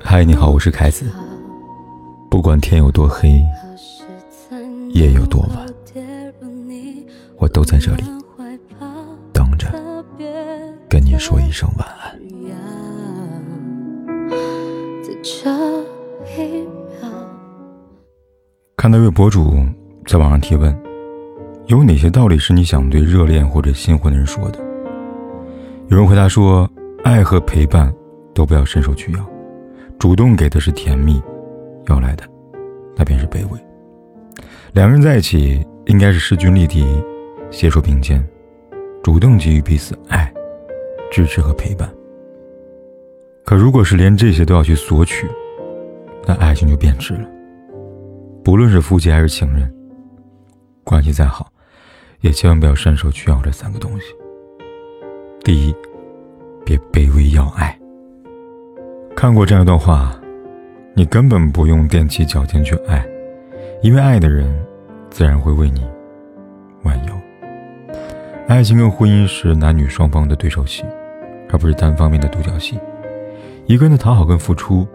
嗨，你好，我是凯子。不管天有多黑，夜有多晚，我都在这里等着跟你说一声晚安。看到一位博主在网上提问：有哪些道理是你想对热恋或者新婚的人说的？有人回答说：爱和陪伴都不要伸手去要，主动给的是甜蜜，要来的那便是卑微。两个人在一起应该是势均力敌，携手并肩，主动给予彼此爱、支持和陪伴。可如果是连这些都要去索取，那爱情就变质了。不论是夫妻还是情人，关系再好，也千万不要伸手去要这三个东西。第一，别卑微要爱。看过这样一段话：你根本不用踮起脚尖去爱，因为爱的人，自然会为你弯腰。爱情跟婚姻是男女双方的对手戏，而不是单方面的独角戏。一个人的讨好跟付出，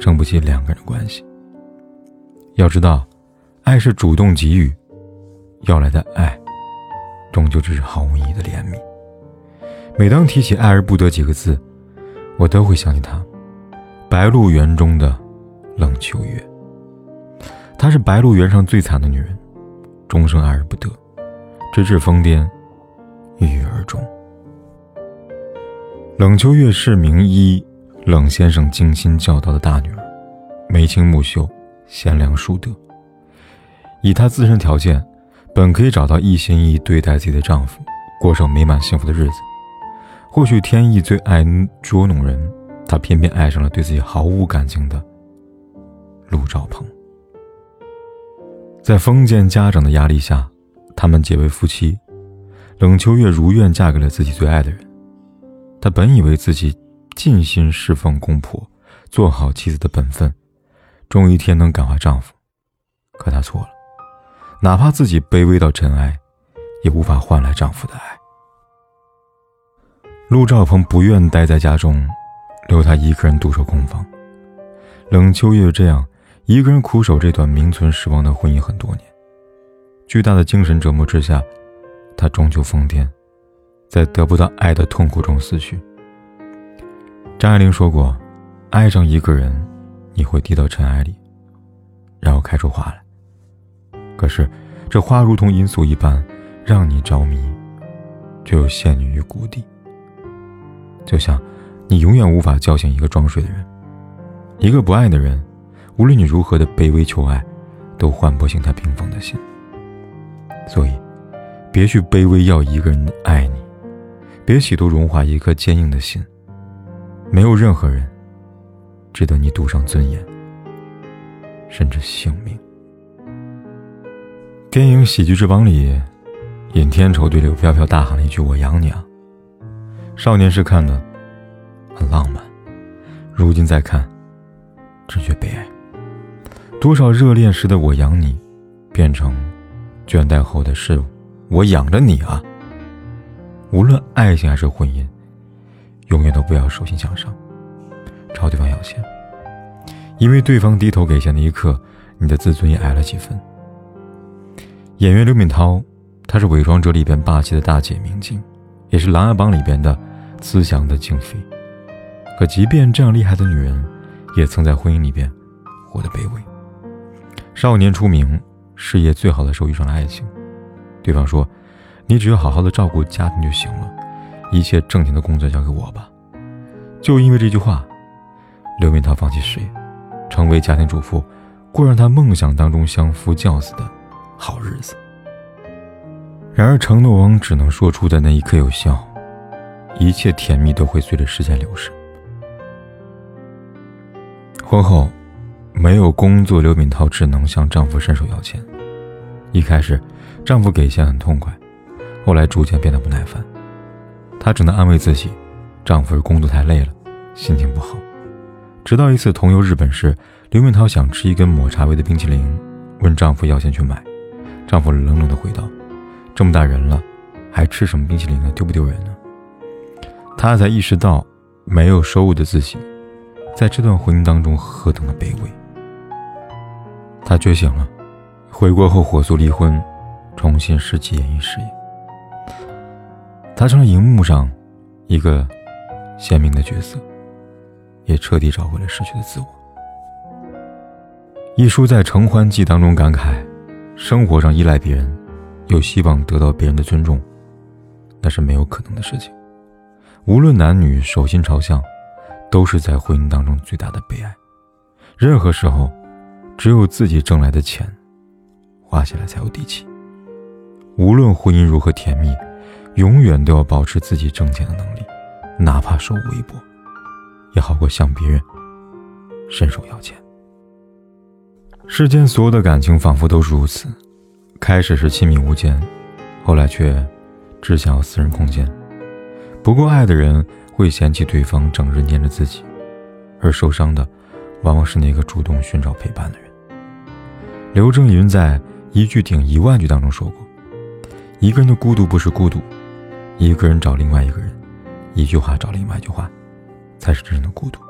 撑不起两个人的关系。要知道，爱是主动给予，要来的爱，终究只是毫无意义的怜悯。每当提起“爱而不得”几个字，我都会想起她——白鹿原中的冷秋月。她是白鹿原上最惨的女人，终生爱而不得，直至疯癫，郁郁而终。冷秋月是名医冷先生精心教导的大女儿，眉清目秀。贤良淑德，以她自身条件，本可以找到一心一意对待自己的丈夫，过上美满幸福的日子。或许天意最爱捉弄人，她偏偏爱上了对自己毫无感情的陆兆鹏。在封建家长的压力下，他们结为夫妻。冷秋月如愿嫁给了自己最爱的人。她本以为自己尽心侍奉公婆，做好妻子的本分。终有一天能感化丈夫，可她错了。哪怕自己卑微到尘埃，也无法换来丈夫的爱。陆兆鹏不愿待在家中，留她一个人独守空房。冷秋月这样一个人苦守这段名存实亡的婚姻很多年，巨大的精神折磨之下，她终究疯癫，在得不到爱的痛苦中死去。张爱玲说过：“爱上一个人。”你会低到尘埃里，然后开出花来。可是，这花如同罂粟一般，让你着迷，却又陷你于谷底。就像，你永远无法叫醒一个装睡的人，一个不爱的人，无论你如何的卑微求爱，都唤不醒他冰封的心。所以，别去卑微要一个人爱你，别企图融化一颗坚硬的心。没有任何人。值得你赌上尊严，甚至性命。电影《喜剧之王》里，尹天仇对柳飘飘大喊了一句：“我养你啊！”少年时看的很浪漫，如今再看，只觉悲哀。多少热恋时的“我养你”，变成倦怠后的是“我养着你啊”。无论爱情还是婚姻，永远都不要手心向上。朝对方要钱，因为对方低头给钱的一刻，你的自尊也矮了几分。演员刘敏涛，她是《伪装者》里边霸气的大姐明镜，也是《琅琊榜》里边的慈祥的静妃。可即便这样厉害的女人，也曾在婚姻里边活得卑微。少年出名，事业最好的时候遇上了爱情，对方说：“你只要好好的照顾家庭就行了，一切正经的工作交给我吧。”就因为这句话。刘敏涛放弃事业，成为家庭主妇，过上她梦想当中相夫教子的好日子。然而，承诺王只能说出的那一刻有效，一切甜蜜都会随着时间流逝。婚后，没有工作，刘敏涛只能向丈夫伸手要钱。一开始，丈夫给钱很痛快，后来逐渐变得不耐烦。她只能安慰自己，丈夫是工作太累了，心情不好。直到一次同游日本时，刘敏涛想吃一根抹茶味的冰淇淋，问丈夫要钱去买。丈夫冷冷地回道：“这么大人了，还吃什么冰淇淋呢？丢不丢人呢？”他才意识到，没有收入的自己，在这段婚姻当中何等的卑微。他觉醒了，回国后火速离婚，重新拾起演艺事业。他成了荧幕上一个鲜明的角色，也彻底找回了失去的自我。一书在《承欢记》当中感慨：生活上依赖别人，又希望得到别人的尊重，那是没有可能的事情。无论男女，手心朝向，都是在婚姻当中最大的悲哀。任何时候，只有自己挣来的钱，花起来才有底气。无论婚姻如何甜蜜，永远都要保持自己挣钱的能力，哪怕手微薄，也好过向别人伸手要钱。世间所有的感情仿佛都是如此，开始是亲密无间，后来却只想要私人空间。不够爱的人会嫌弃对方整日黏着自己，而受伤的往往是那个主动寻找陪伴的人。刘震云在一句顶一万句当中说过：“一个人的孤独不是孤独，一个人找另外一个人，一句话找另外一句话，才是真正的孤独。”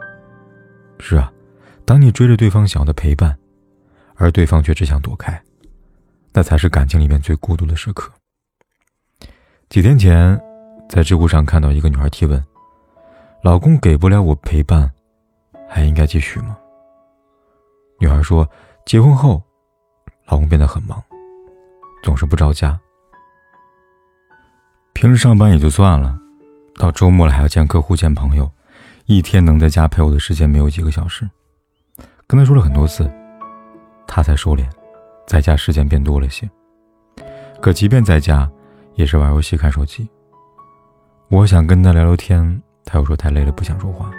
是啊，当你追着对方想要的陪伴，而对方却只想躲开，那才是感情里面最孤独的时刻。几天前。在知乎上看到一个女孩提问：“老公给不了我陪伴，还应该继续吗？”女孩说：“结婚后，老公变得很忙，总是不着家。平时上班也就算了，到周末了还要见客户、见朋友，一天能在家陪我的时间没有几个小时。跟他说了很多次，他才收敛，在家时间变多了些。可即便在家，也是玩游戏、看手机。”我想跟他聊聊天，他又说太累了不想说话。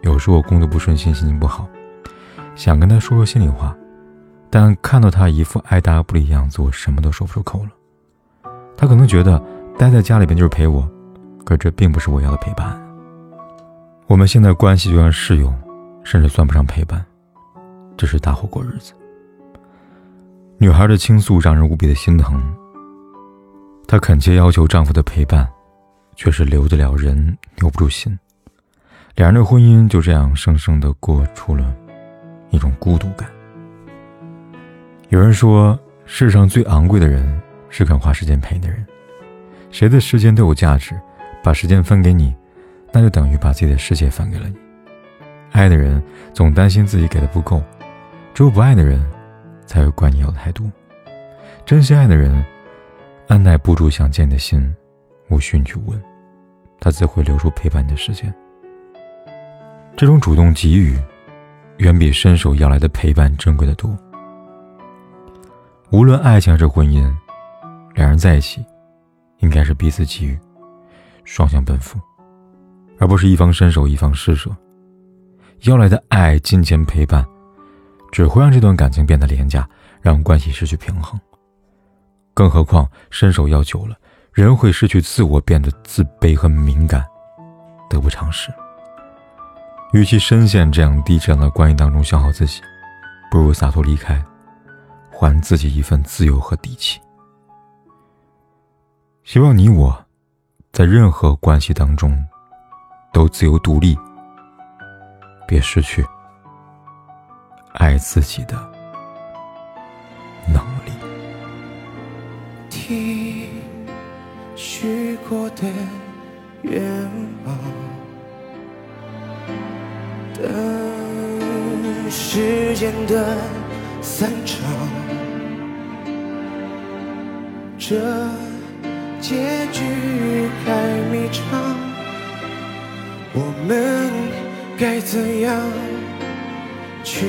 有时我工作不顺心，心情不好，想跟他说说心里话，但看到他一副爱答不理的样子，我什么都说不出口了。他可能觉得待在家里边就是陪我，可这并不是我要的陪伴。我们现在关系就像室友，甚至算不上陪伴，只是搭伙过日子。女孩的倾诉让人无比的心疼，她恳切要求丈夫的陪伴。却是留得了人，留不住心。两人的婚姻就这样生生的过出了一种孤独感。有人说，世上最昂贵的人是肯花时间陪的人。谁的时间都有价值，把时间分给你，那就等于把自己的世界分给了你。爱的人总担心自己给的不够，只有不爱的人才会管你要的太多。真心爱的人，按耐不住想见的心，无需你去问。他自会留出陪伴你的时间。这种主动给予，远比伸手要来的陪伴珍贵的多。无论爱情还是婚姻，两人在一起，应该是彼此给予，双向奔赴，而不是一方伸手一方施舍。要来的爱、金钱、陪伴，只会让这段感情变得廉价，让关系失去平衡。更何况伸手要久了。人会失去自我，变得自卑和敏感，得不偿失。与其深陷这样低质量的关系当中消耗自己，不如洒脱离开，还自己一份自由和底气。希望你我，在任何关系当中，都自由独立，别失去爱自己的能力。许过的愿望，等时间的散场，这结局还迷长，我们该怎样去